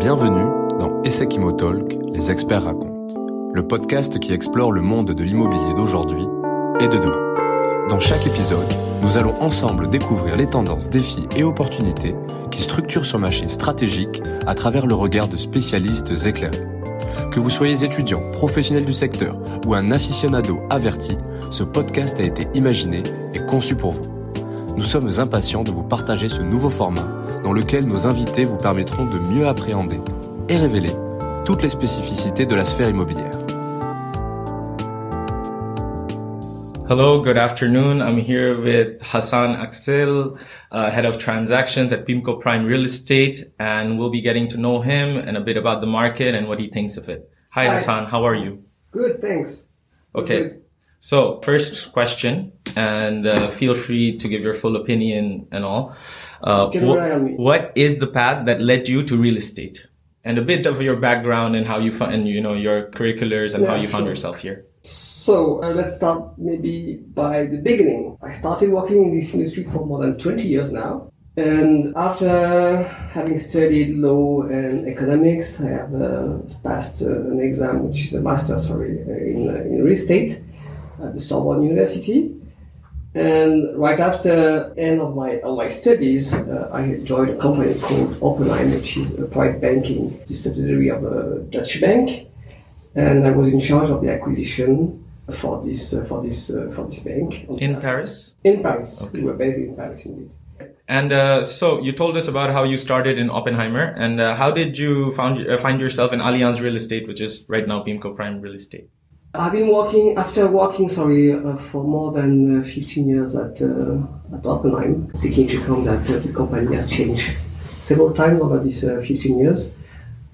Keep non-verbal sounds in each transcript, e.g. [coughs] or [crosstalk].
Bienvenue dans Essekimo Talk, les experts racontent, le podcast qui explore le monde de l'immobilier d'aujourd'hui et de demain. Dans chaque épisode, nous allons ensemble découvrir les tendances, défis et opportunités qui structurent ce marché stratégique à travers le regard de spécialistes éclairés. Que vous soyez étudiant, professionnel du secteur ou un aficionado averti, ce podcast a été imaginé et conçu pour vous. Nous sommes impatients de vous partager ce nouveau format dans lequel nos invités vous permettront de mieux appréhender et révéler toutes les spécificités de la sphère immobilière. Hello, good afternoon. I'm here with Hassan Axel, uh, head of transactions at PIMCO Prime Real Estate, and we'll be getting to know him and a bit about the market and what he thinks of it. Hi, Hi. Hassan. How are you? Good, thanks. Okay. Good. So first question, and uh, feel free to give your full opinion and all. Uh, wh- rely on me. what is the path that led you to real estate? And a bit of your background and how you found, and you know, your curriculars and how Yeah, you found yourself here. So uh, let's start maybe by the beginning. I started working in this industry for more than 20 years now. And after having studied law and economics, I have uh, passed uh, an exam, which is a master, sorry, uh, in, uh, in real estate at the Sorbonne University. And right after end of my of my studies, uh, I joined a company called Oppenheim, which is a private banking subsidiary of a Dutch bank, and I was in charge of the acquisition for this uh, for this uh, for this bank In behalf- Paris? In Paris, Okay. we were based in Paris indeed. And uh, so you told us about how you started in Oppenheimer, and uh, how did you found, uh, find yourself in Allianz Real Estate, which is right now PIMCO Prime Real Estate? I've been working after working, sorry, uh, for more than uh, 15 years at uh, at Oppenheim. Taking into account that uh, the company has changed several times over these uh, 15 years,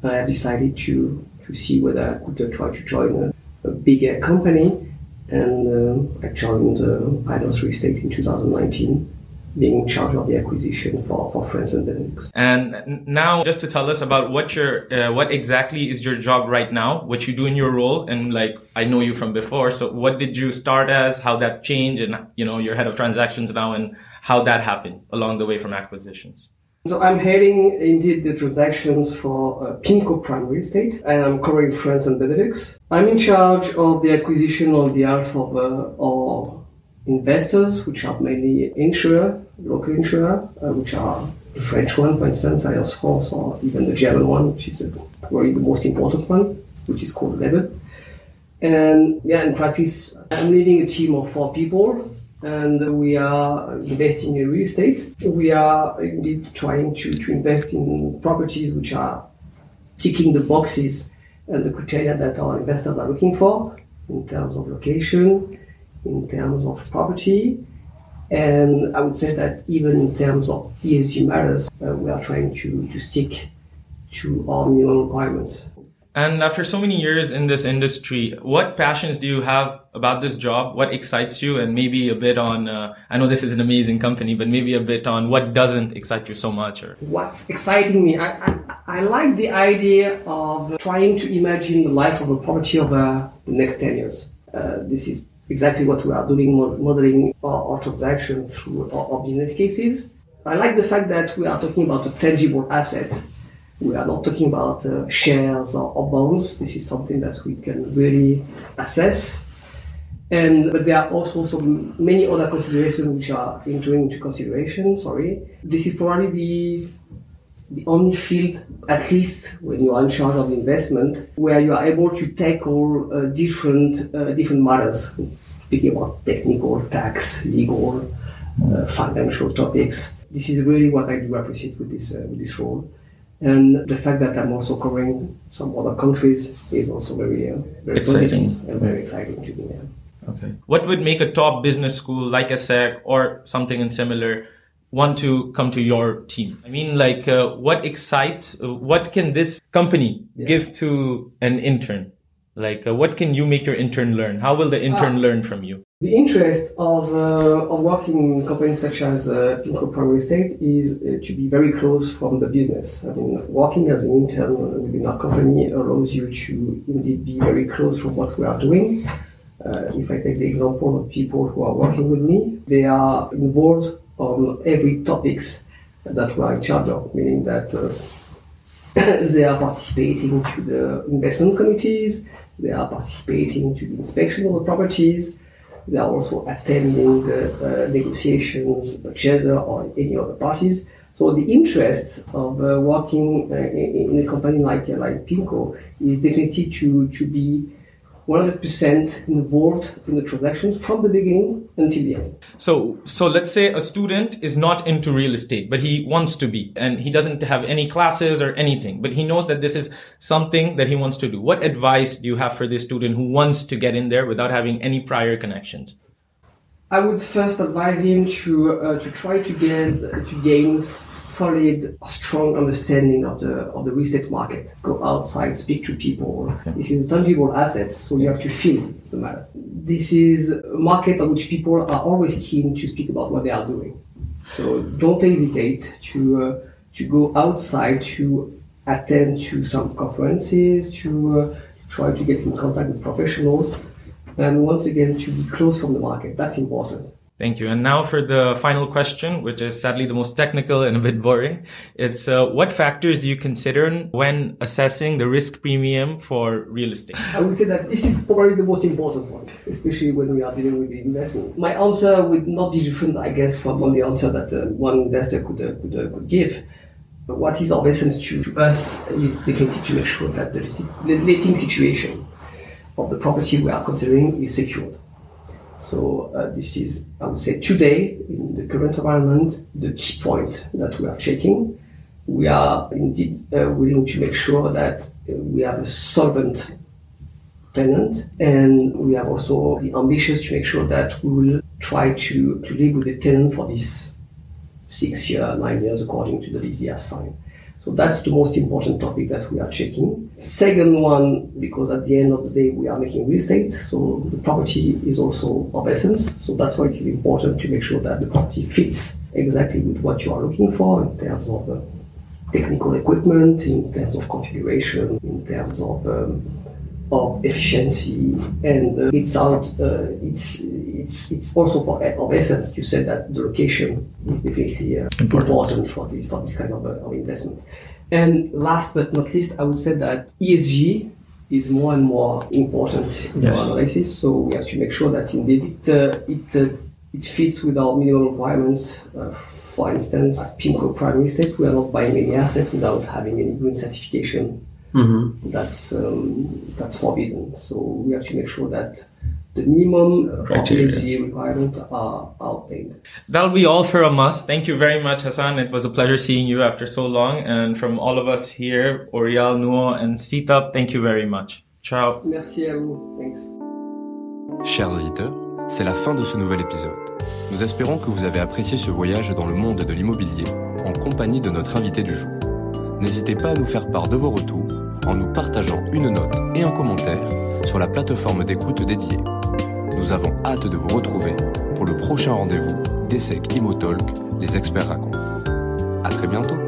I decided to to see whether I could uh, try to join a, a bigger company, and I joined uh, Allianz Real Estate in 2019, being in charge of the acquisition for for France and Benelux. And now, just to tell us about what your, uh, what exactly is your job right now, what you do in your role, and like I know you from before. So, what did you start as? How that changed, and you know, you're head of transactions now, and how that happened along the way from acquisitions. So I'm heading indeed the transactions for uh, PIMCO Prime Real Estate, and I'm covering France and Benelux. I'm in charge of the acquisition on behalf of uh, our investors, which are mainly insurer, local insurer, uh, which are the French one, for instance, Allianz France, or even the German one, which is uh, probably the most important one, which is called Leben. And yeah, in practice, I'm leading a team of four people, and we are investing in real estate. We are indeed trying to, to invest in properties which are ticking the boxes and the criteria that our investors are looking for in terms of location, in terms of property, and I would say that even in terms of ESG matters, uh, we are trying to, to stick to our minimum requirements. And after so many years in this industry, what passions do you have about this job? What excites you? And maybe a bit on, uh, I know this is an amazing company, but maybe a bit on what doesn't excite you so much or What's exciting me, I, I, I like the idea of trying to imagine the life of a property over the next 10 years. Uh, this is exactly what we are doing, modeling our, our transaction through our, our business cases. I like the fact that we are talking about a tangible asset. We are not talking about uh, shares or, or bonds. This is something that we can really assess. And but there are also some many other considerations which are entering into consideration. Sorry, this is probably the the only field, at least when you are in charge of investment, where you are able to tackle uh, different uh, different matters. Speaking about technical, tax, legal, uh, financial topics. This is really what I do appreciate with this uh, with this role. And the fact that I'm also covering some other countries is also very, uh, very Exciting. and very exciting to me. Yeah. Okay. What would make a top business school like ESSEC or something in similar want to come to your team? I mean, like, uh, what excites, uh, what can this company give to an intern? Like, uh, what can you make your intern learn? How will the intern Ah. learn from you? The interest of, uh, of working in companies such as uh, PIMCO Prime Real Estate is uh, to be very close from the business. I mean, working as an intern within our company allows you to indeed be very close from what we are doing. Uh, if I take the example of people who are working with me, they are involved on every topics that we are in charge of, meaning that uh, [coughs] they are participating to the investment committees. They are participating to the inspection of the properties. They are also attending the uh, negotiations, purchaser or any other parties. So the interest of uh, working uh, in, a company like uh, like PIMCO is definitely to to be 100% involved in the transaction from the beginning until the end. So, so let's say a student is not into real estate, but he wants to be, and he doesn't have any classes or anything, but he knows that this is something that he wants to do. What advice do you have for this student who wants to get in there without having any prior connections? I would first advise him to uh, to try to get to gain solid, strong understanding of the of the real estate market. Go outside, speak to people. Okay. This is a tangible asset, so you have to feel the matter. This is a market on which people are always keen to speak about what they are doing. So don't hesitate to uh, to go outside to attend to some conferences, to uh, try to get in contact with professionals, and once again to be close from the market. That's important. Thank you. And now for the final question, which is sadly the most technical and a bit boring. It's uh, what factors do you consider when assessing the risk premium for real estate? I would say that this is probably the most important one, especially when we are dealing with the investment. My answer would not be different, I guess, from, from the answer that uh, one investor could, uh, could, uh, could give. But what is of essence to, to us is definitely to make sure that the, the letting situation of the property we are considering is secured. So uh, this is, I would say, today in the current environment, the key point that we are checking. We are indeed uh, willing to make sure that uh, we have a solvent tenant, and we are also the ambitious to make sure that we will try to, to live with the tenant for this six year, nine years, according to the lease he signed. So that's the most important topic that we are checking. Second one, because at the end of the day we are making real estate, so the property is also of essence. So that's why it is important to make sure that the property fits exactly with what you are looking for in terms of uh, technical equipment, in terms of configuration, in terms of um, of efficiency, and uh, it's out. Uh, it's it's it's also for of essence. You said that the location is definitely uh, important. important. for this for this kind of, uh, of investment. And last but not least, I would say that ESG is more and more important in yes. our analysis. So we have to make sure that indeed it uh, it uh, it fits with our minimum requirements. for instance, PIMCO Prime Estate, we are not buying any asset without having any green certification Mm-hmm. That's um, that's forbidden. So we have to make sure that the minimum criteria requirements are obtained. That'll be all for us. Thank you very much, Hassan. It was a pleasure seeing you after so long. And from all of us here, Orial, Nuo, and Sitap, thank you very much. Ciao. Merci à vous. Thanks. Chers auditeurs, c'est la fin de ce nouvel épisode. Nous espérons que vous avez apprécié ce voyage dans le monde de l'immobilier en compagnie de notre invité du jour. N'hésitez pas à nous faire part de vos retours en nous partageant une note et un commentaire sur la plateforme d'écoute dédiée. Nous avons hâte de vous retrouver pour le prochain rendez-vous d'ESSEC Imotalk, les experts racontent. À très bientôt!